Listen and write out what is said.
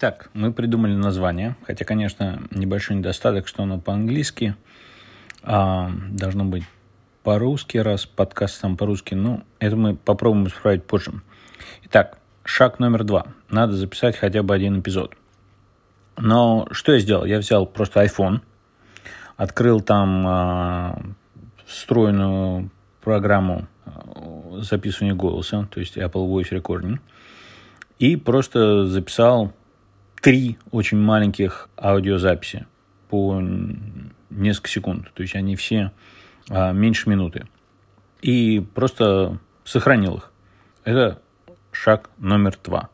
Итак, мы придумали название, хотя, конечно, небольшой недостаток, что оно по-английски, а, должно быть по-русски, раз подкаст сам по-русски, ну, это мы попробуем исправить позже. Итак, шаг номер два. Надо записать хотя бы один эпизод. Но что я сделал? Я взял просто iPhone, открыл там а, встроенную программу а, записывания голоса, то есть Apple Voice Recording, и просто записал три очень маленьких аудиозаписи по несколько секунд. То есть они все а, меньше минуты. И просто сохранил их. Это шаг номер два.